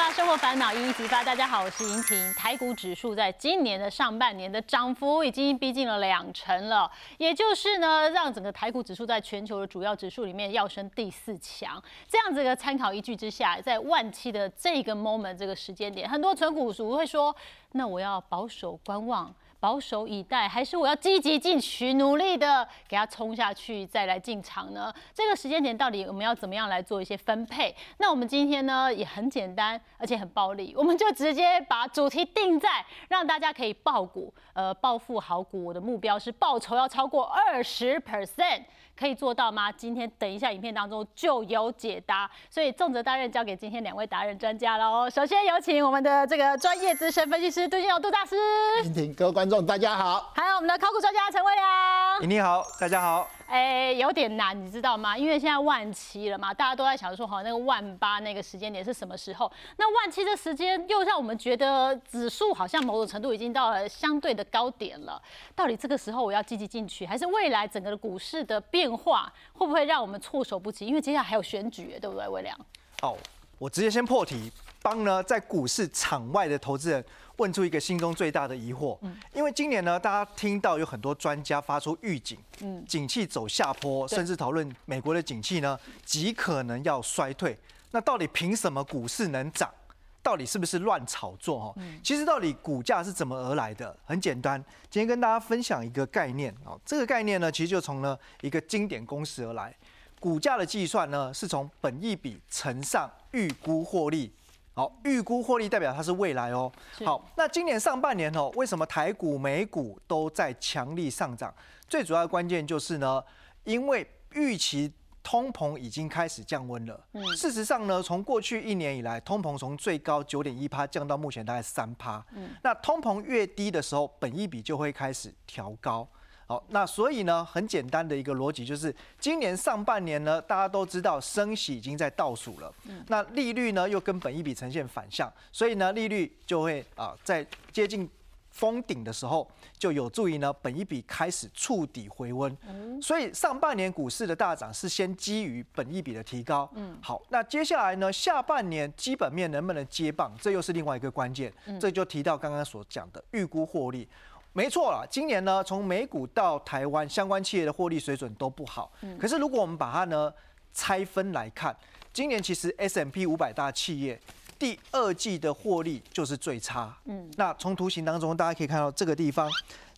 发生活烦恼一一激发。大家好，我是莹婷。台股指数在今年的上半年的涨幅已经逼近了两成了，也就是呢，让整个台股指数在全球的主要指数里面要升第四强。这样子的参考依据之下，在万七的这个 moment 这个时间点，很多存股族会说，那我要保守观望。保守以待，还是我要积极进取，努力的给它冲下去，再来进场呢？这个时间点到底我们要怎么样来做一些分配？那我们今天呢也很简单，而且很暴力，我们就直接把主题定在让大家可以爆股，呃，暴富好股。我的目标是报酬要超过二十 percent。可以做到吗？今天等一下影片当中就有解答，所以重责大任交给今天两位达人专家喽。首先有请我们的这个专业资深分析师杜金勇杜大师，婷婷，各位观众大家好，还有我们的考古专家陈威良，你好，大家好。哎，有点难，你知道吗？因为现在万七了嘛，大家都在想说，好，那个万八那个时间点是什么时候？那万七的时间又让我们觉得指数好像某种程度已经到了相对的高点了。到底这个时候我要积极进去，还是未来整个的股市的变化会不会让我们措手不及？因为接下来还有选举，对不对，魏良？好，我直接先破题，帮呢在股市场外的投资人。问出一个心中最大的疑惑，嗯，因为今年呢，大家听到有很多专家发出预警，嗯，景气走下坡，甚至讨论美国的景气呢极可能要衰退。那到底凭什么股市能涨？到底是不是乱炒作？哈，其实到底股价是怎么而来的？很简单，今天跟大家分享一个概念哦。这个概念呢，其实就从呢一个经典公式而来。股价的计算呢，是从本益比乘上预估获利。好，预估获利代表它是未来哦。好，那今年上半年哦，为什么台股、美股都在强力上涨？最主要的关键就是呢，因为预期通膨已经开始降温了。嗯，事实上呢，从过去一年以来，通膨从最高九点一趴降到目前大概三趴。嗯，那通膨越低的时候，本益比就会开始调高。好，那所以呢，很简单的一个逻辑就是，今年上半年呢，大家都知道升息已经在倒数了，那利率呢又跟本一比呈现反向，所以呢，利率就会啊在接近封顶的时候，就有助于呢本一比开始触底回温。所以上半年股市的大涨是先基于本一比的提高。嗯，好，那接下来呢，下半年基本面能不能接棒，这又是另外一个关键。这就提到刚刚所讲的预估获利。没错了，今年呢，从美股到台湾相关企业的获利水准都不好。嗯。可是如果我们把它呢拆分来看，今年其实 S M P 五百大企业第二季的获利就是最差。嗯。那从图形当中大家可以看到这个地方，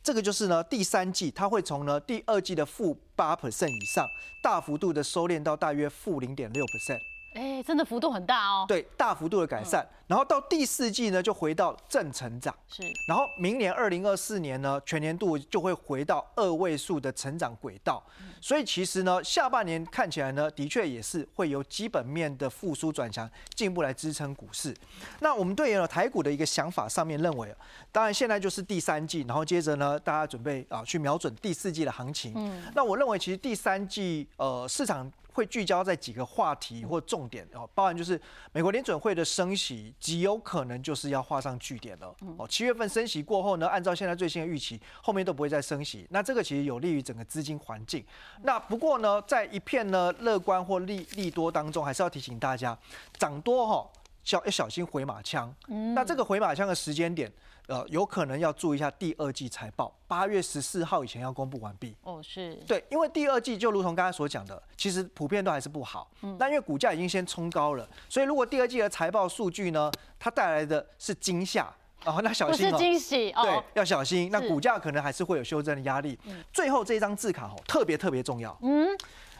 这个就是呢第三季它会从呢第二季的负八 percent 以上，大幅度的收敛到大约负零点六 percent。哎，真的幅度很大哦。对，大幅度的改善，然后到第四季呢，就回到正成长。是，然后明年二零二四年呢，全年度就会回到二位数的成长轨道。所以其实呢，下半年看起来呢，的确也是会由基本面的复苏转强，进一步来支撑股市。那我们对于台股的一个想法上面认为，当然现在就是第三季，然后接着呢，大家准备啊去瞄准第四季的行情。嗯，那我认为其实第三季呃市场。会聚焦在几个话题或重点哦，包含就是美国联准会的升息极有可能就是要画上句点了哦。七月份升息过后呢，按照现在最新的预期，后面都不会再升息，那这个其实有利于整个资金环境。那不过呢，在一片呢乐观或利利多当中，还是要提醒大家，涨多哈小要小心回马枪。那这个回马枪的时间点。呃，有可能要注意一下第二季财报，八月十四号以前要公布完毕。哦，是对，因为第二季就如同刚才所讲的，其实普遍都还是不好。嗯，但因为股价已经先冲高了，所以如果第二季的财报数据呢，它带来的是惊吓，哦，那小心哦，不是惊喜哦，对，要小心。那股价可能还是会有修正的压力。嗯，最后这张字卡哦，特别特别重要。嗯，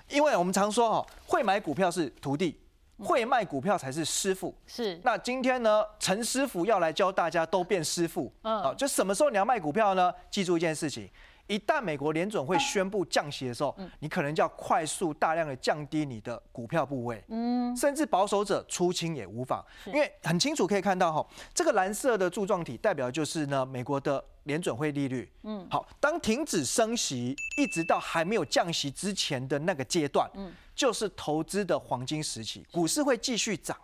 因为我们常说哦，会买股票是徒弟。会卖股票才是师傅，是。那今天呢，陈师傅要来教大家都变师傅。嗯，啊，就什么时候你要卖股票呢？记住一件事情，一旦美国联准会宣布降息的时候，你可能就要快速大量的降低你的股票部位。嗯，甚至保守者出清也无妨，因为很清楚可以看到哈，这个蓝色的柱状体代表就是呢美国的联准会利率。嗯，好，当停止升息，一直到还没有降息之前的那个阶段。嗯。就是投资的黄金时期，股市会继续涨，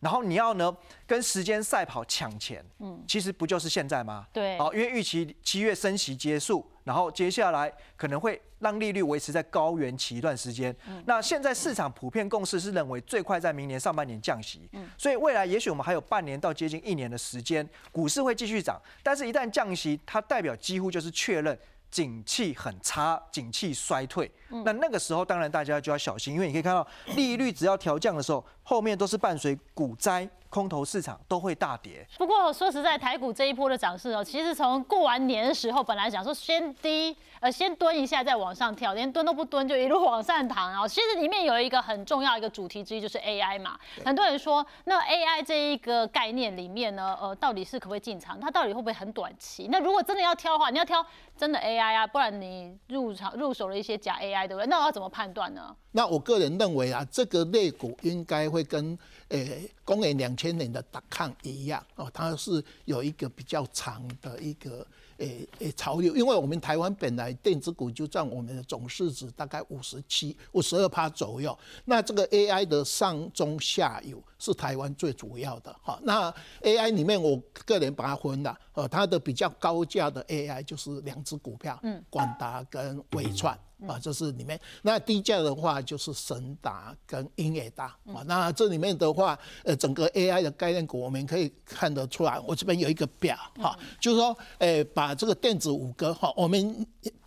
然后你要呢跟时间赛跑抢钱，嗯，其实不就是现在吗？对，好，因为预期七月升息结束，然后接下来可能会让利率维持在高原期一段时间。那现在市场普遍共识是认为最快在明年上半年降息，嗯所以未来也许我们还有半年到接近一年的时间，股市会继续涨，但是一旦降息，它代表几乎就是确认。景气很差，景气衰退，那那个时候当然大家就要小心，因为你可以看到利率只要调降的时候，后面都是伴随股灾。空头市场都会大跌。不过说实在，台股这一波的涨势哦，其实从过完年的时候，本来想说先低呃先蹲一下再往上跳，连蹲都不蹲就一路往上弹。然后其实里面有一个很重要一个主题之一就是 AI 嘛。很多人说，那 AI 这一个概念里面呢，呃，到底是可不可以进场？它到底会不会很短期？那如果真的要挑的话，你要挑真的 AI 啊，不然你入场入手了一些假 AI，对不对？那我要怎么判断呢？那我个人认为啊，这个类股应该会跟诶公元两千年的达康一样哦，它是有一个比较长的一个。诶诶，潮流，因为我们台湾本来电子股就占我们的总市值大概五十七、五十二趴左右。那这个 AI 的上中下游是台湾最主要的哈。那 AI 里面，我个人把它分了，呃，它的比较高价的 AI 就是两只股票，嗯，广达跟伟创啊，这是里面。那低价的话就是神达跟英伟达啊。那这里面的话，呃，整个 AI 的概念股，我们可以看得出来，我这边有一个表哈，就是说，诶，把把这个电子五哥哈，我们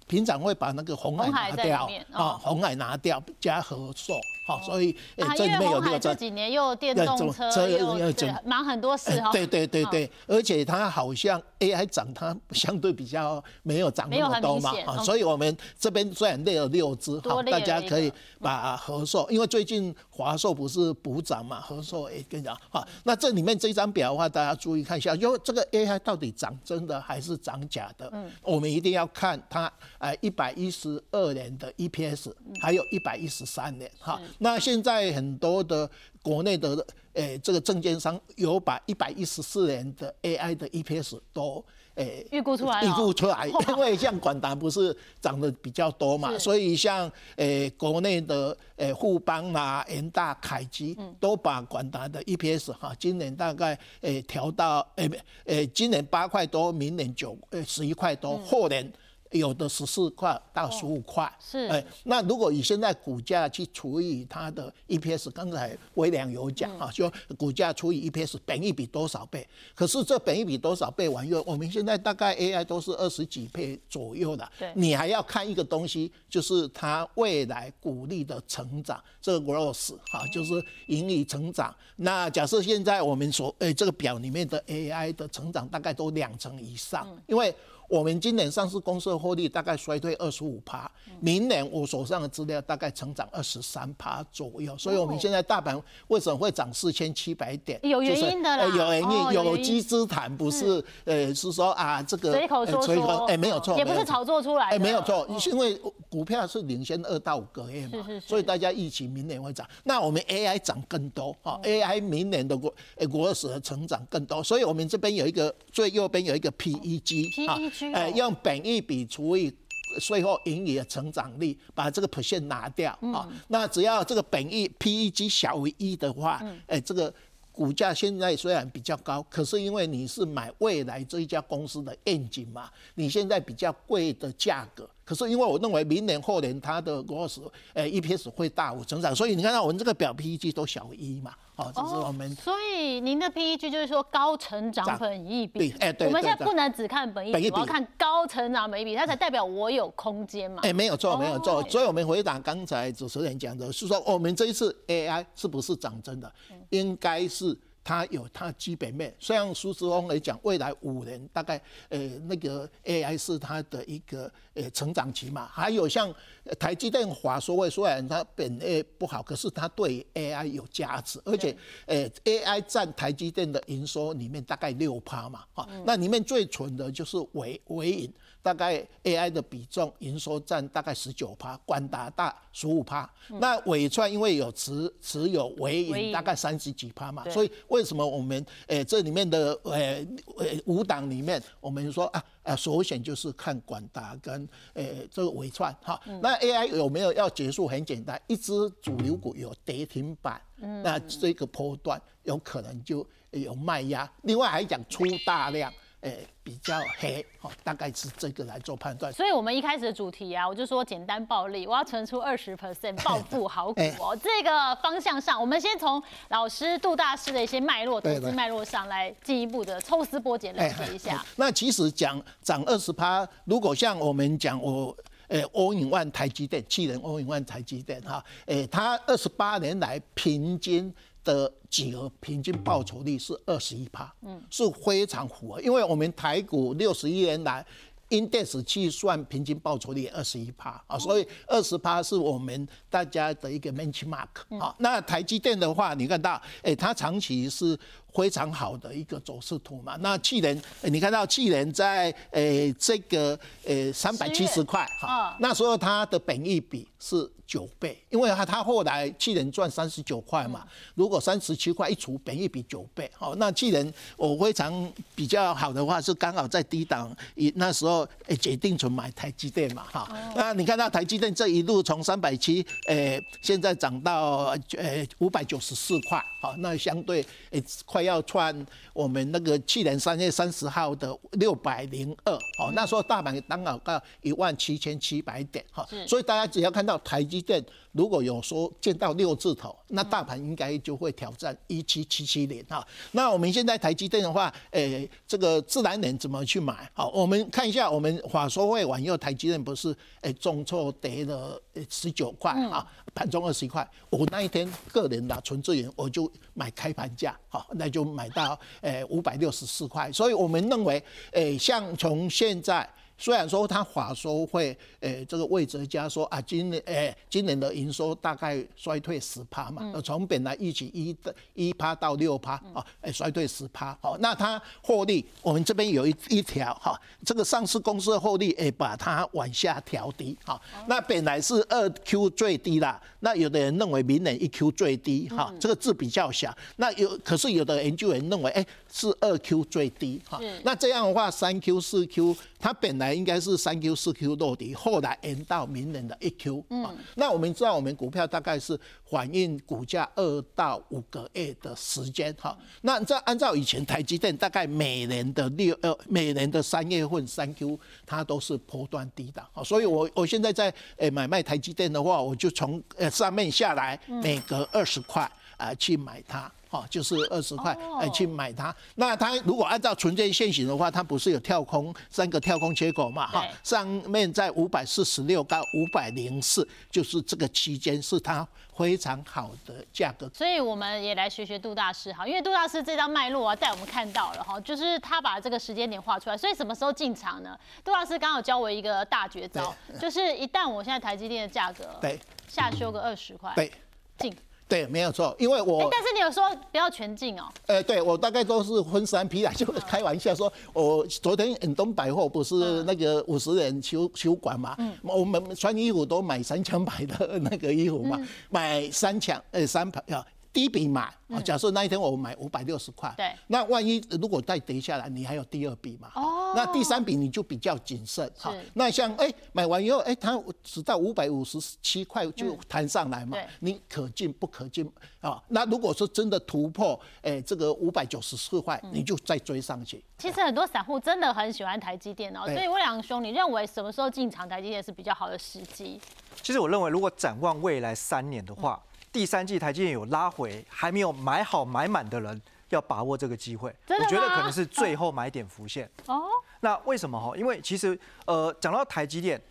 平常会把那个红海拿掉啊，红海拿掉加合硕。好，所以这里面有六这几年又电动车又忙很多事哈。对对对对，而且它好像 AI 涨，它相对比较没有涨那么多嘛。啊，所以我们这边虽然列了六只，好，大家可以把合硕，因为最近华硕不是补涨嘛，合硕也跟你讲啊。那这里面这张表的话，大家注意看一下，因为这个 AI 到底涨真的还是涨假的？嗯，我们一定要看它，呃，一百一十二年的 EPS，还有一百一十三年哈。那现在很多的国内的诶，这个证券商有把一百一十四年的 AI 的 EPS 都诶预估出来，预估出来，因为像广达不是涨得比较多嘛，所以像诶国内的诶富邦啊、元大、凯基都把广达的 EPS 哈，今年大概诶调到诶诶，今年八块多，明年九诶十一块多，后年。有的十四块到十五块，是哎，那如果以现在股价去除以它的 EPS，刚才微良有讲啊，就股价除以 EPS，本一比多少倍？可是这本益比多少倍玩意儿，我们现在大概 AI 都是二十几倍左右的，对，你还要看一个东西，就是它未来股利的成长，这个 growth 哈，就是盈利成长。那假设现在我们所诶这个表里面的 AI 的成长大概都两成以上，因为。我们今年上市公司的获利大概衰退二十五趴，明年我手上的资料大概成长二十三趴左右，所以我们现在大盘为什么会涨四千七百点？有原因的啦，有原因，有机之谈，不是呃是说啊这个随口说说，哎没有错，也不是炒作出来的，哎没有错，因为股票是领先二到五个月嘛，所以大家预期明年会涨。那我们 AI 涨更多啊，AI 明年的国诶国史的成长更多，所以我们这边有一个最右边有一个 PEG 啊。呃，用本益比除以税后盈余的成长率，把这个 percent 拿掉啊。那只要这个本益 PEG 小于一的话，哎，这个股价现在虽然比较高，可是因为你是买未来这一家公司的愿景嘛，你现在比较贵的价格。可是因为我认为明年后年它的 growth，呃，EPS 会大幅增长，所以你看到我们这个表 PEG 都小于一嘛。哦，这是我们。所以您的 PEG 就是说高成长本益比，哎，对。我们现在不能只看本益比，我要看高成长本益比，它才代表我有空间嘛。哎，没有错，没有错。所以我们回答刚才主持人讲的是说，我们这一次 AI 是不是涨真的？应该是。它有它基本面，虽然苏志峰来讲，未来五年大概呃那个 AI 是它的一个呃成长期嘛，还有像台积电华硕位，虽然它本 A 不好，可是它对 AI 有价值，而且呃 AI 占台积电的营收里面大概六趴嘛，啊，那里面最纯的就是微微影。大概 AI 的比重营收占大概十九趴，广达大十五趴，那伟创因为有持持有微影大概三十几趴嘛，所以为为什么我们诶这里面的诶诶五档里面，我们说啊啊首选就是看广达跟诶这个伟创哈。那 AI 有没有要结束？很简单，一只主流股有跌停板，那这个波段有可能就有卖压。另外还讲出大量。诶，比较黑，好，大概是这个来做判断。所以，我们一开始的主题啊，我就说简单暴力，我要存出二十 percent 暴富好股哦。这个方向上，我们先从老师杜大师的一些脉络、投资脉络上来进一步的抽丝剥茧了解一下。那其实讲涨二十趴，如果像我们讲我诶欧影万台积电，气人欧影万台积电哈，诶，它二十八年来平均。的几何平均报酬率是二十一趴，嗯，是非常符合，因为我们台股六十一年来，index 计算平均报酬率二十一趴啊，所以二十趴是我们大家的一个 benchmark 啊。那台积电的话，你看到，哎，它长期是。非常好的一个走势图嘛，那去年你看到去年在诶这个诶三百七十块哈，那时候它的本益比是九倍，因为它它后来去年赚三十九块嘛，如果三十七块一除，本益比九倍，好，那去年我非常比较好的话是刚好在低档，以那时候诶决定存买台积电嘛哈，那你看到台积电这一路从三百七诶现在涨到诶五百九十四块，好，那相对诶快。要穿我们那个去年三月三十号的六百零二，哦，那时候大盘刚好到一万七千七百点，哈，所以大家只要看到台积电如果有说见到六字头，那大盘应该就会挑战一七七七年，哈。那我们现在台积电的话，诶，这个自然人怎么去买？好，我们看一下，我们法说会晚又台积电不是诶重挫跌了十九块啊，盘中二十一块，我那一天个人的纯资源我就买开盘价，好，那。就买到诶五百六十四块，所以我们认为诶，像从现在。虽然说他法说会，诶，这个魏哲家说啊，今年诶，今年的营收大概衰退十趴嘛，从本来预期一的一趴到六趴，啊，诶，衰退十趴，好，那它获利，我们这边有一一条哈，这个上市公司的获利，诶，把它往下调低，好，那本来是二 Q 最低啦，那有的人认为明年一 Q 最低，哈，这个字比较小，那有，可是有的研究员认为，哎，是二 Q 最低，哈，那这样的话，三 Q 四 Q，它本来应该是三 Q 四 Q 落底，后来延到明年的一 Q。嗯，那我们知道，我们股票大概是反映股价二到五个月的时间。哈，那这按照以前台积电大概每年的六呃每年的三月份三 Q，它都是波段低档。啊，所以我我现在在诶买卖台积电的话，我就从呃上面下来，每隔二十块啊去买它。哦，就是二十块，哎，去买它。那它如果按照纯正现行的话，它不是有跳空三个跳空缺口嘛？哈，上面在五百四十六到五百零四，就是这个期间是它非常好的价格。所以我们也来学学杜大师哈，因为杜大师这张脉络啊，带我们看到了哈，就是他把这个时间点画出来。所以什么时候进场呢？杜大师刚好教我一个大绝招，就是一旦我现在台积电的价格对下修个二十块，对进。对，没有错，因为我。但是你有说不要全进哦。呃，对我大概都是分三批啦，就开玩笑说，我昨天远东百货不是那个五十人修修馆嘛，我们穿衣服都买三千百的那个衣服嘛，买三枪呃三排啊。第一笔买，假设那一天我买五百六十块，对，那万一如果再跌下来，你还有第二笔嘛？哦，那第三笔你就比较谨慎。哈，那像哎买完以后，哎它只到五百五十七块就弹上来嘛？你可进不可进啊？那如果说真的突破，哎这个五百九十四块，你就再追上去。其实很多散户真的很喜欢台积电哦，所以魏良兄，你认为什么时候进场台积电是比较好的时机？其实我认为，如果展望未来三年的话。第三季台积电有拉回，还没有买好买满的人要把握这个机会。我觉得可能是最后买点浮现。哦，那为什么哈？因为其实呃，讲到台积电，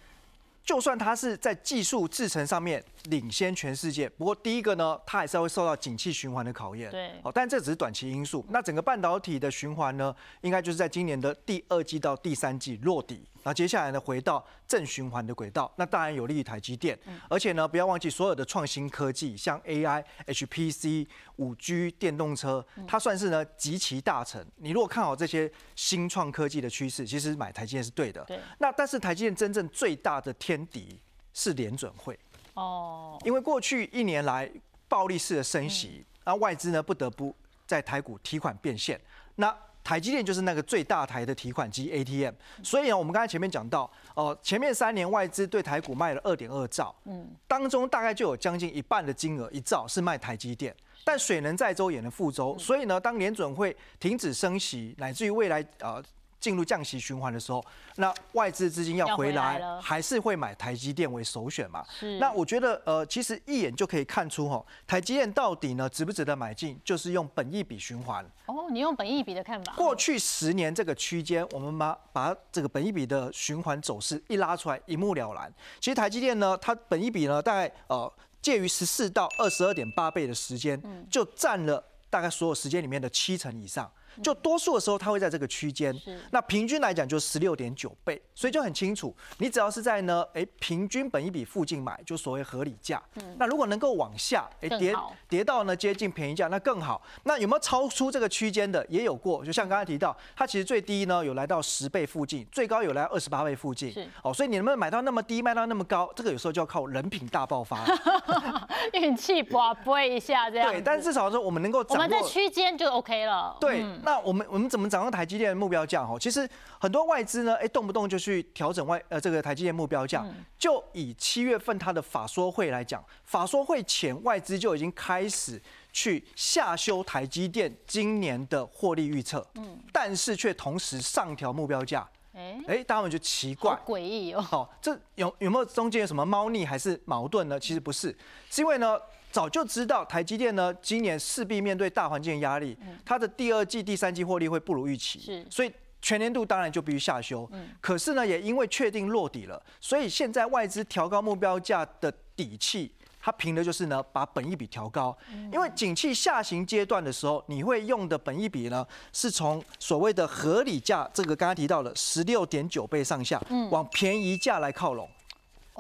就算它是在技术制程上面领先全世界，不过第一个呢，它还是会受到景气循环的考验。对，好，但这只是短期因素。那整个半导体的循环呢，应该就是在今年的第二季到第三季落底。那接下来呢，回到正循环的轨道，那当然有利于台积电。而且呢，不要忘记所有的创新科技，像 AI、HPC、五 G、电动车，它算是呢极其大成。你如果看好这些新创科技的趋势，其实买台积电是对的。对。那但是台积电真正最大的天敌是联准会。哦。因为过去一年来暴力式的升息，那外资呢不得不在台股提款变现。那台积电就是那个最大台的提款机 ATM，所以呢，我们刚才前面讲到，哦，前面三年外资对台股卖了二点二兆，嗯，当中大概就有将近一半的金额一兆是卖台积电，但水能载舟也能覆舟，所以呢，当联准会停止升息，乃至于未来呃。进入降息循环的时候，那外资资金要回来，还是会买台积电为首选嘛？那我觉得，呃，其实一眼就可以看出，哈，台积电到底呢值不值得买进，就是用本益比循环。哦，你用本益比的看法？过去十年这个区间，我们把把这个本益比的循环走势一拉出来，一目了然。其实台积电呢，它本益比呢，大概呃介于十四到二十二点八倍的时间，就占了大概所有时间里面的七成以上。就多数的时候，它会在这个区间。那平均来讲，就十六点九倍，所以就很清楚。你只要是在呢，哎，平均本一比附近买，就所谓合理价。那如果能够往下，哎，跌跌到呢接近便宜价，那更好。那有没有超出这个区间的？也有过。就像刚才提到，它其实最低呢有来到十倍附近，最高有来二十八倍附近。哦，所以你能不能买到那么低，卖到那么高？这个有时候就要靠人品大爆发，运气刮拨一下这样。对，但至少说我们能够在区间就 OK 了。对。那我们我们怎么掌握台积电的目标价？哈，其实很多外资呢，哎，动不动就去调整外呃这个台积电目标价。就以七月份它的法说会来讲，法说会前外资就已经开始去下修台积电今年的获利预测。嗯，但是却同时上调目标价。哎哎，大家们就奇怪，诡异哦。好，这有有没有中间有什么猫腻还是矛盾呢？其实不是，是因为呢。早就知道台积电呢，今年势必面对大环境的压力，它的第二季、第三季获利会不如预期，是，所以全年度当然就必须下修。嗯，可是呢，也因为确定落底了，所以现在外资调高目标价的底气，它凭的就是呢，把本益比调高。因为景气下行阶段的时候，你会用的本益比呢，是从所谓的合理价，这个刚刚提到的十六点九倍上下，往便宜价来靠拢。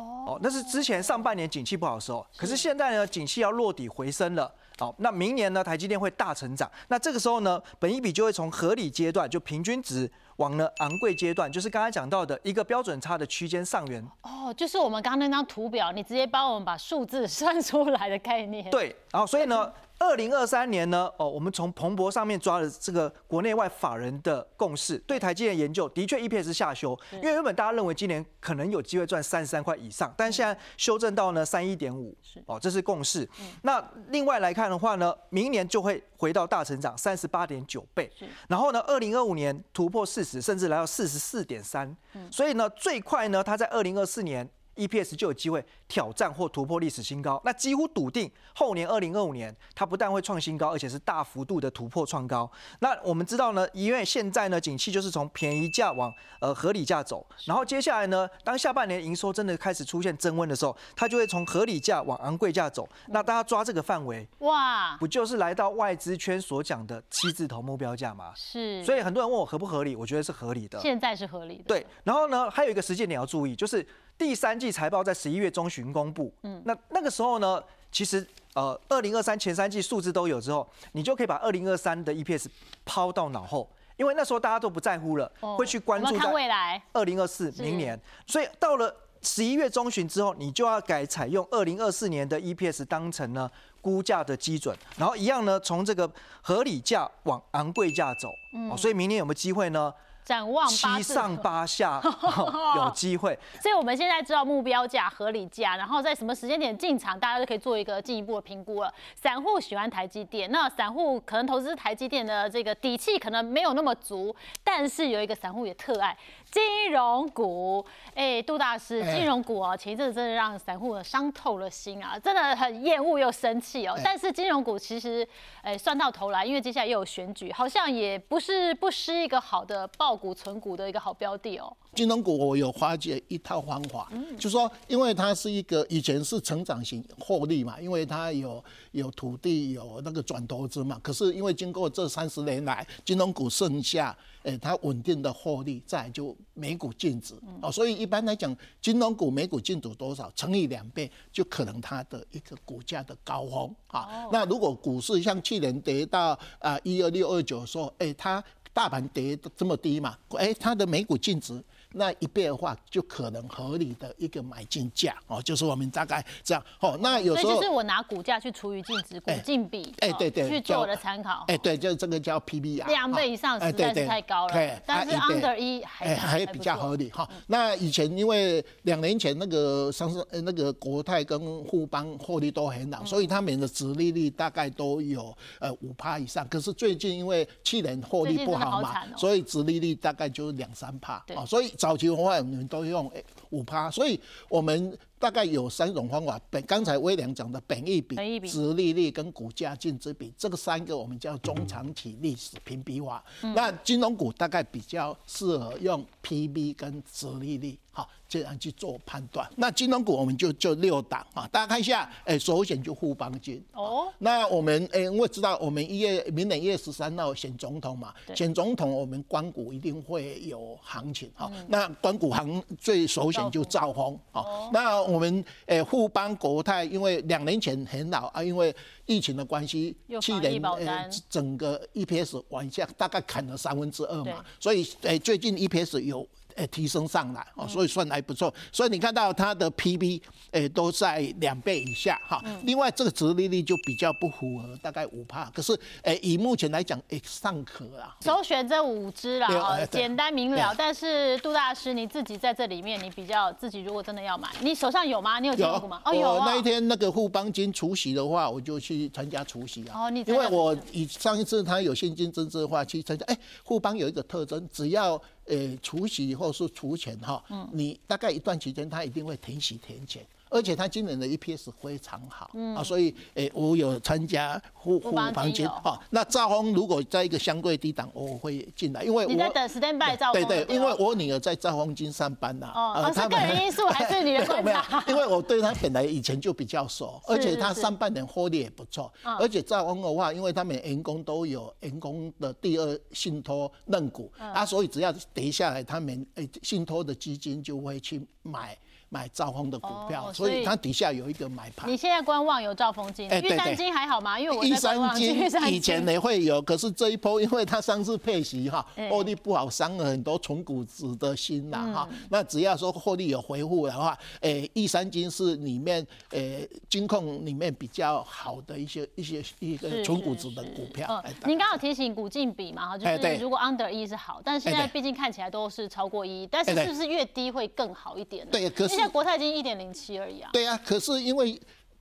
哦，那是之前上半年景气不好的时候，可是现在呢，景气要落底回升了。好，那明年呢，台积电会大成长。那这个时候呢，本一比就会从合理阶段，就平均值，往呢昂贵阶段，就是刚才讲到的一个标准差的区间上缘。哦，就是我们刚刚那张图表，你直接帮我们把数字算出来的概念。对，然后所以呢。二零二三年呢，哦，我们从彭博上面抓的这个国内外法人的共识，对台积电研究的确 EPS 下修，因为原本大家认为今年可能有机会赚三十三块以上，但现在修正到呢三一点五，哦，这是共识。那另外来看的话呢，明年就会回到大成长三十八点九倍，然后呢，二零二五年突破四十，甚至来到四十四点三，所以呢，最快呢，它在二零二四年。EPS 就有机会挑战或突破历史新高，那几乎笃定后年二零二五年它不但会创新高，而且是大幅度的突破创高。那我们知道呢，因为现在呢景气就是从便宜价往呃合理价走，然后接下来呢，当下半年营收真的开始出现增温的时候，它就会从合理价往昂贵价走。那大家抓这个范围，哇，不就是来到外资圈所讲的七字头目标价吗？是。所以很多人问我合不合理，我觉得是合理的。现在是合理的。对。然后呢，还有一个时间点要注意，就是。第三季财报在十一月中旬公布，嗯，那那个时候呢，其实呃，二零二三前三季数字都有之后，你就可以把二零二三的 EPS 抛到脑后，因为那时候大家都不在乎了，会去关注在未来。二零二四明年，所以到了十一月中旬之后，你就要改采用二零二四年的 EPS 当成呢估价的基准，然后一样呢从这个合理价往昂贵价走，哦，所以明年有没有机会呢？展望七上八下，有机会。所以我们现在知道目标价、合理价，然后在什么时间点进场，大家就可以做一个进一步的评估了。散户喜欢台积电，那散户可能投资台积电的这个底气可能没有那么足，但是有一个散户也特爱。金融股，哎，杜大师，金融股哦，前一阵子真的让散户伤透了心啊，真的很厌恶又生气哦。但是金融股其实，哎，算到头来，因为接下来又有选举，好像也不是不失一个好的爆股存股的一个好标的哦。金融股我有发掘一套方法，就说因为它是一个以前是成长型获利嘛，因为它有有土地有那个转投资嘛，可是因为经过这三十年来，金融股剩下。哎，它稳定的获利，在就每股净值哦，所以一般来讲，金融股每股净值多少乘以两倍，就可能它的一个股价的高峰啊。那如果股市像去年跌到啊一二六二九的时候，哎，它。大盘跌这么低嘛，哎，它的每股净值。那一倍的话，就可能合理的一个买进价哦，就是我们大概这样哦。那有时候就是我拿股价去除以净值，股净比，哎对对，去做我的参考。哎对，就是这个叫 PBR，，两倍以上实在是太高了。对，但是 under 一还还比较合理哈。那以前因为两年前那个上市呃那个国泰跟富邦获利都很好，所以他们的殖利率大概都有呃五趴以上。可是最近因为去年获利不好嘛，所以殖利率大概就是两三趴啊，所以。早期文化我们都用五趴，所以我们。大概有三种方法，本刚才威廉讲的本益比、值利率跟股价净值比，这个三个我们叫中长期历史评比法。那金融股大概比较适合用 PB 跟值利率，好这样去做判断。那金融股我们就就六档啊，大家看一下，哎，首选就富邦金哦。那我们哎，因为知道我们一月明年一月十三号选总统嘛，选总统我们关股一定会有行情哈。那关股行最首选就兆丰好，那。我们诶，富邦国泰，因为两年前很老啊，因为疫情的关系，去年呃整个 EPS 往下大概砍了三分之二嘛，所以诶最近 EPS 有。诶，提升上来哦，所以算还不错。所以你看到它的 PB 诶都在两倍以下哈。另外这个殖利率就比较不符合，大概五帕。可是诶，以目前来讲诶尚可啦。首选这五只啦，简单明了。但是杜大师你自己在这里面，你比较自己如果真的要买，你手上有吗？你有进过吗？哦有。那一天那个富邦金除夕的话，我就去参加除夕啊。哦，你因为我以上一次他有现金增值的话去参加，哎，富邦有一个特征，只要。诶，除息或是除钱哈，你大概一段期间，它一定会停息填钱。而且他今年的 EPS 非常好啊，所以诶，我有参加护护房金啊。那赵峰如果在一个相对低档，我会进来，因为你在等 standby。对对，因为我女儿在赵峰金上班呐。哦，是个人因素还是你的观察？因为我对他本来以前就比较熟，而且他上半年获利也不错。而且赵峰的话，因为他们员工都有员工的第二信托认股啊，所以只要跌下来，他们诶信托的基金就会去买。买兆丰的股票，所以它底下有一个买盘。你现在观望有兆丰金，玉山金还好吗？因为我玉山金以前也会有，可是这一波因为它上次配息哈，获利不好，伤了很多纯股子的心呐哈。那只要说获利有回复的话，诶，玉山金是里面诶金控里面比较好的一些一些一个纯股子的股票。您刚好提醒股净比嘛哈，就是如果 under 一是好，但是现在毕竟看起来都是超过一，但是是不是越低会更好一点？对，可是。现在国泰已经一点零七而已啊。对啊，可是因为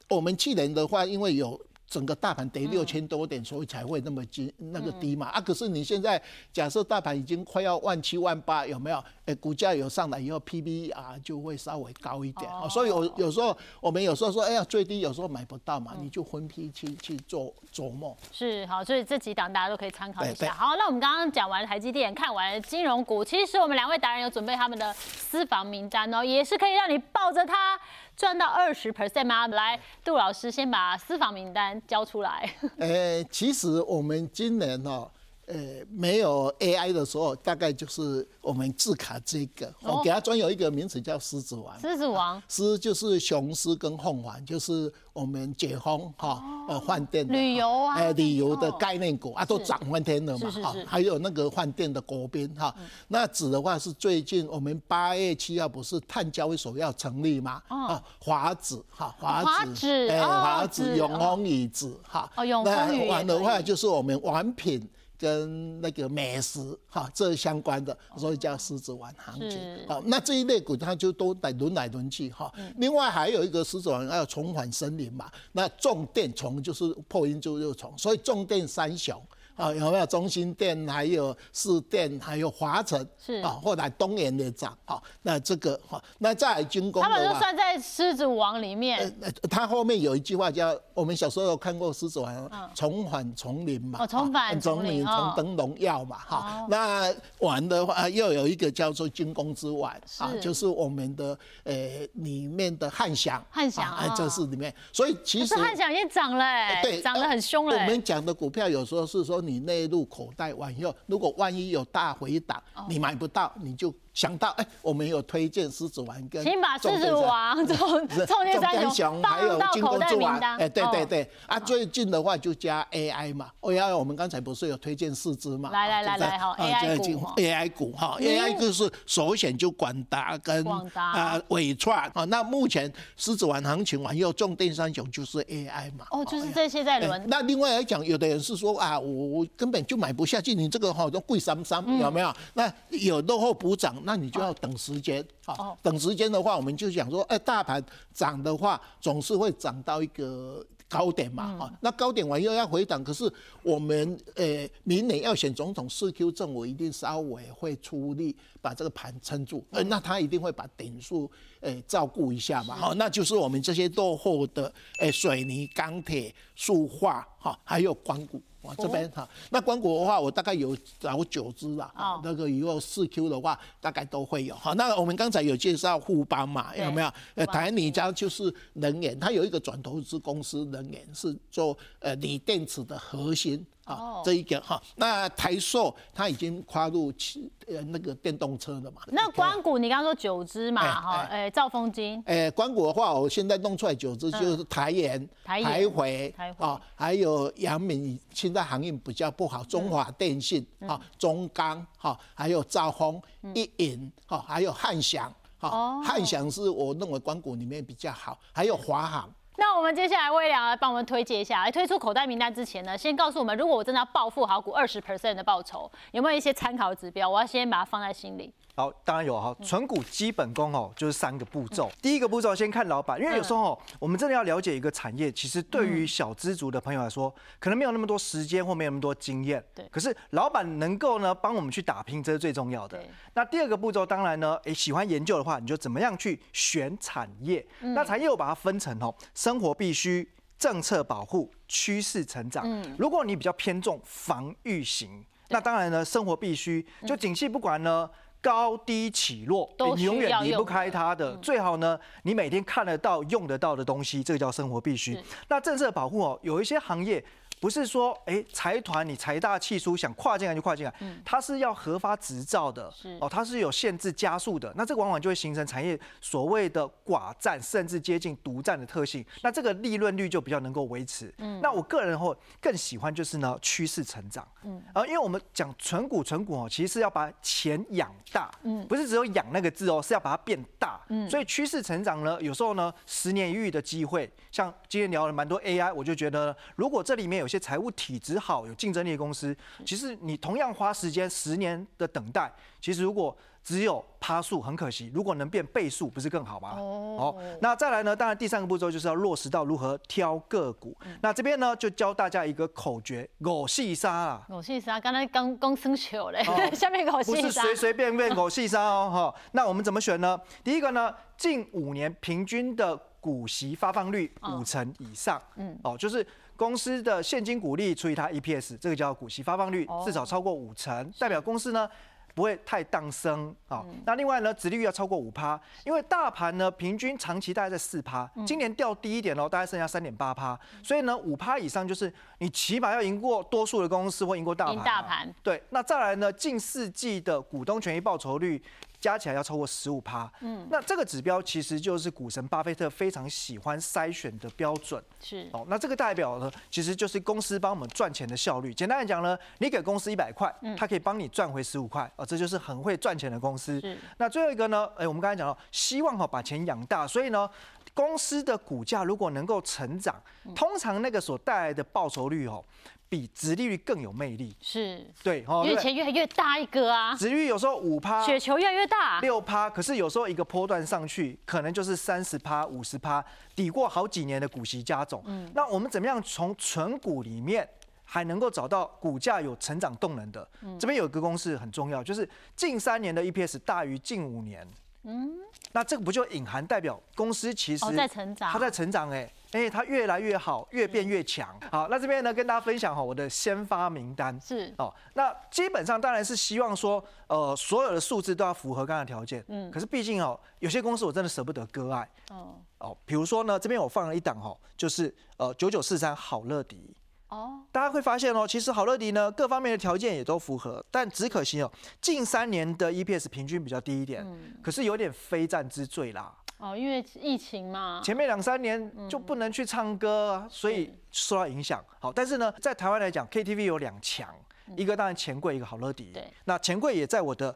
我们去年的话，因为有。整个大盘跌六千多点，所以才会那么低那个低嘛啊！可是你现在假设大盘已经快要万七万八，有没有？哎，股价有上来以后，PB 啊就会稍微高一点啊。所以，有有时候我们有时候说，哎呀，最低有时候买不到嘛，你就分批去去做琢磨。是好，所以这几档大家都可以参考一下。好，那我们刚刚讲完台积电，看完金融股，其实我们两位达人有准备他们的私房名单哦，也是可以让你抱着它。赚到二十 percent 吗？来，杜老师先把私房名单交出来。呃，其实我们今年哦。呃，没有 AI 的时候，大概就是我们字卡这个，我给它专有一个名词叫狮子王。狮子王，狮就是雄狮跟凤凰，就是我们解封哈，呃，饭店旅游啊，呃，旅游的概念股啊，都涨翻天了嘛，哈，还有那个饭店的国宾哈，那指的话是最近我们八月七号不是碳交易所要成立吗？啊，华子哈，华子，哎，华子永丰椅子哈，哦，永丰椅完的话就是我们王品。跟那个美食哈这相关的，所以叫狮子丸行情。好，那这一类股它就都来轮来轮去哈。另外还有一个狮子丸要重返森林嘛，那重电重就是破音就又重，所以重电三雄。啊，有没有中心店，还有市店，还有华城，是啊，后来东元也涨，好，那这个哈，那在军工，他们就算在狮子王里面，呃，他后面有一句话叫，我们小时候有看过狮子王，重返丛林嘛，哦，重返丛林，重登荣耀嘛，哈，那玩的话又有一个叫做军工之玩，啊，就是我们的呃里面的汉翔，汉翔，哎，这是里面，所以其实汉翔也涨了，对，涨得很凶了。我们讲的股票有时候是说。你内入口袋完以后，如果万一有大回档，你买不到，你就。想到哎，我们有推荐狮子王跟，请把狮子王、中中间三雄放到口袋名单。哎，对对对，啊，最近的话就加 AI 嘛，AI 我们刚才不是有推荐四只嘛？来来来来，好，AI 股，AI 股哈，AI 就是首选就广达跟啊伟创啊。那目前狮子丸行情完又重电三雄就是 AI 嘛？哦，就是这些在轮。那另外来讲，有的人是说啊，我我根本就买不下去，你这个哈都贵三三，有没有？那有落后补涨。那你就要等时间啊，等时间的话，我们就想说，哎，大盘涨的话，总是会涨到一个高点嘛，啊，那高点完又要回档，可是我们呃，明年要选总统，四 Q 政府一定稍微会出力把这个盘撑住，呃，那他一定会把点数呃照顾一下嘛，好，那就是我们这些落后的诶水泥、钢铁、塑化，哈，还有光谷。这边哈，那光谷的话，我大概有找九只啦。哦。那个以后四 Q 的话，大概都会有。好，那我们刚才有介绍互邦嘛，有没有？呃，台泥家就是能源，它有一个转投资公司，能源是做呃锂电池的核心。啊，这一个哈，那台塑它已经跨入汽呃那个电动车了嘛？那关谷你刚刚说九只嘛，哈，哎，兆丰金，哎，关谷的话，我现在弄出来九只，就是台盐、台回啊，还有阳明，现在行业比较不好，中华电信啊，中钢哈，还有兆丰、一银哈，还有汉翔哈，汉翔是我认为关谷里面比较好，还有华航。那我们接下来微良来帮我们推荐一下，来推出口袋名单之前呢，先告诉我们，如果我真的要暴富好股二十 percent 的报酬，有没有一些参考指标？我要先把它放在心里。好，当然有哈。存股基本功哦，就是三个步骤。第一个步骤先看老板，因为有时候哦，我们真的要了解一个产业，其实对于小资族的朋友来说，可能没有那么多时间或没有那么多经验。对。可是老板能够呢帮我们去打拼，这是最重要的。那第二个步骤，当然呢，哎，喜欢研究的话，你就怎么样去选产业？那产业我把它分成哦，生活必须、政策保护、趋势成长。嗯。如果你比较偏重防御型，那当然呢，生活必须就景气不管呢。高低起落，你永远离不开它的。最好呢，你每天看得到、用得到的东西，这个叫生活必须。那政策保护哦，有一些行业。不是说，哎，财团你财大气粗，想跨进来就跨进来，它是要核发执照的，哦，它是有限制加速的，那这个往往就会形成产业所谓的寡占，甚至接近独占的特性，那这个利润率就比较能够维持。那我个人会更喜欢就是呢趋势成长，嗯，啊，因为我们讲存股存股哦，其实是要把钱养大，嗯，不是只有养那个字哦，是要把它变大，嗯，所以趋势成长呢，有时候呢十年一遇的机会，像今天聊了蛮多 AI，我就觉得如果这里面有。有些财务体质好、有竞争力的公司，其实你同样花时间十年的等待，其实如果只有趴数，很可惜。如果能变倍数，不是更好吗？哦，那再来呢？当然第三个步骤就是要落实到如何挑个股。那这边呢，就教大家一个口诀：狗细沙啊。狗细沙，刚才刚刚生球嘞，下面狗细沙不是随随便便狗细沙哦。哈，那我们怎么选呢？第一个呢，近五年平均的股息发放率五成以上。嗯，哦，就是。公司的现金股利除以它 EPS，这个叫股息发放率，至少超过五成，代表公司呢不会太荡升啊。那另外呢，殖利率要超过五趴，因为大盘呢平均长期大概在四趴，今年掉低一点喽，大概剩下三点八趴，所以呢五趴以上就是你起码要赢过多数的公司或赢过大盘。赢大盘。对，那再来呢，近四季的股东权益报酬率。加起来要超过十五趴，嗯，那这个指标其实就是股神巴菲特非常喜欢筛选的标准，是哦。那这个代表呢，其实就是公司帮我们赚钱的效率。简单来讲呢，你给公司一百块，它可以帮你赚回十五块，哦，这就是很会赚钱的公司。那最后一个呢，哎，我们刚才讲到，希望哈把钱养大，所以呢，公司的股价如果能够成长，通常那个所带来的报酬率哦。比殖利率更有魅力，是。对，因为钱越来越大一个啊，殖利率有时候五趴，雪球越来越大，六趴，可是有时候一个波段上去，可能就是三十趴、五十趴，抵过好几年的股息加总。嗯，那我们怎么样从纯股里面还能够找到股价有成长动能的？这边有一个公式很重要，就是近三年的 EPS 大于近五年。嗯，那这个不就隐含代表公司其实在成长，它在成长哎。哎，它越来越好，越变越强。好，那这边呢，跟大家分享哈，我的先发名单是哦。那基本上当然是希望说，呃，所有的数字都要符合刚才条件。嗯。可是毕竟哦，有些公司我真的舍不得割爱。哦。哦，比如说呢，这边我放了一档哈，就是呃九九四三好乐迪。哦，大家会发现哦，其实好乐迪呢各方面的条件也都符合，但只可惜哦，近三年的 EPS 平均比较低一点，可是有点非战之罪啦。哦，因为疫情嘛，前面两三年就不能去唱歌啊，所以受到影响。好，但是呢，在台湾来讲，KTV 有两强，一个当然钱柜，一个好乐迪。对，那钱柜也在我的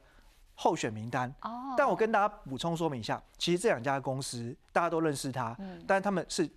候选名单。哦，但我跟大家补充说明一下，其实这两家公司大家都认识他，但他们是。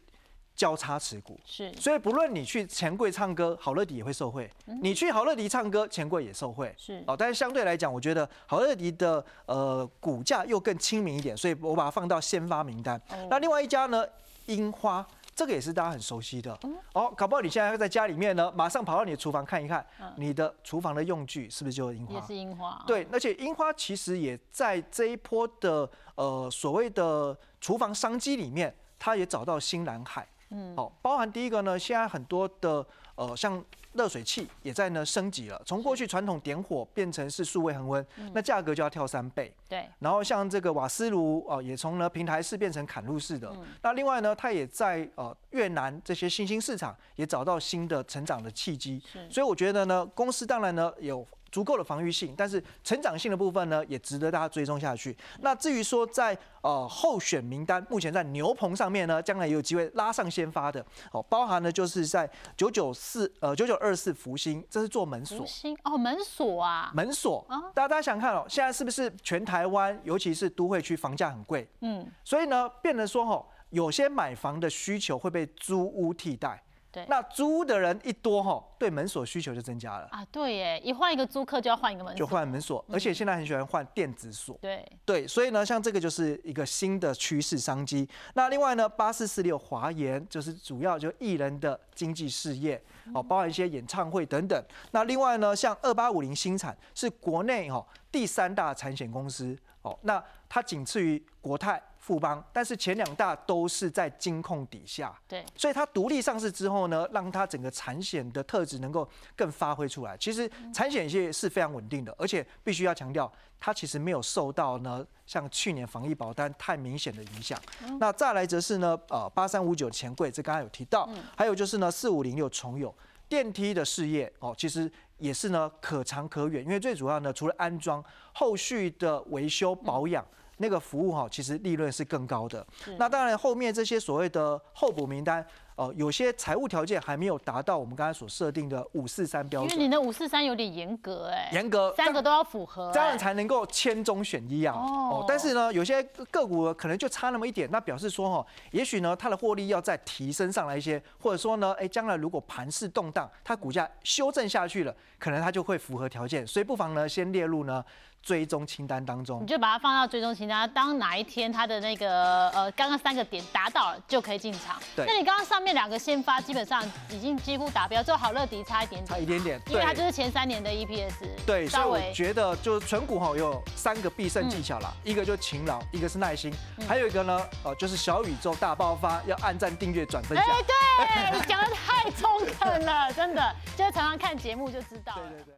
交叉持股是，所以不论你去钱柜唱歌，好乐迪也会受惠；你去好乐迪唱歌，钱柜也受惠。是哦，但是相对来讲，我觉得好乐迪的呃股价又更亲民一点，所以我把它放到先发名单。那另外一家呢，樱花，这个也是大家很熟悉的。哦，搞不好你现在在家里面呢，马上跑到你的厨房看一看，你的厨房的用具是不是就是樱花？也是樱花。对，而且樱花其实也在这一波的呃所谓的厨房商机里面，它也找到新蓝海。嗯，好，包含第一个呢，现在很多的呃，像热水器也在呢升级了，从过去传统点火变成是数位恒温，那价格就要跳三倍。对，然后像这个瓦斯炉哦，也从呢平台式变成砍入式的。那另外呢，它也在呃越南这些新兴市场也找到新的成长的契机。所以我觉得呢，公司当然呢有。足够的防御性，但是成长性的部分呢，也值得大家追踪下去。那至于说在呃候选名单，目前在牛棚上面呢，将来也有机会拉上先发的哦，包含呢就是在九九四呃九九二四福星，这是做门锁。福星哦，门锁啊，门锁啊，大家大家想看哦，现在是不是全台湾，尤其是都会区房价很贵？嗯，所以呢，变得说哦，有些买房的需求会被租屋替代。那租的人一多哈，对门锁需求就增加了啊。对耶，一换一个租客就要换一个门锁，就换门锁，而且现在很喜欢换电子锁。对对，所以呢，像这个就是一个新的趋势商机。那另外呢，八四四六华研就是主要就艺人的经济事业哦，包含一些演唱会等等。那另外呢，像二八五零新产是国内哈第三大产险公司哦，那它仅次于国泰。富邦，但是前两大都是在金控底下，对，所以它独立上市之后呢，让它整个产险的特质能够更发挥出来。其实产险业是非常稳定的，而且必须要强调，它其实没有受到呢像去年防疫保单太明显的影响。那再来则是呢，呃，八三五九钱柜，这刚刚有提到，还有就是呢，四五零六重友电梯的事业哦，其实也是呢可长可远，因为最主要呢，除了安装，后续的维修保养。那个服务哈，其实利润是更高的。那当然，后面这些所谓的候补名单。哦，有些财务条件还没有达到我们刚才所设定的五四三标准，因为你的五四三有点严格哎，严格，三个都要符合，这样才能够千中选一啊。哦，但是呢，有些个股可能就差那么一点，那表示说哈，也许呢它的获利要再提升上来一些，或者说呢，哎，将来如果盘势动荡，它股价修正下去了，可能它就会符合条件，所以不妨呢先列入呢追踪清单当中。你就把它放到追踪清单，当哪一天它的那个呃刚刚三个点达到了，就可以进场。对，那你刚刚上。面两个先发基本上已经几乎达标，就好乐迪差一点点，差一点点，因为它就是前三年的 EPS。对，所以我觉得就是纯股哈有三个必胜技巧啦，一个就勤劳，一个是耐心，还有一个呢，呃，就是小宇宙大爆发，要按赞、订阅、转分享。哎，对，你讲的太中肯了，真的，就是常常看节目就知道。对对对。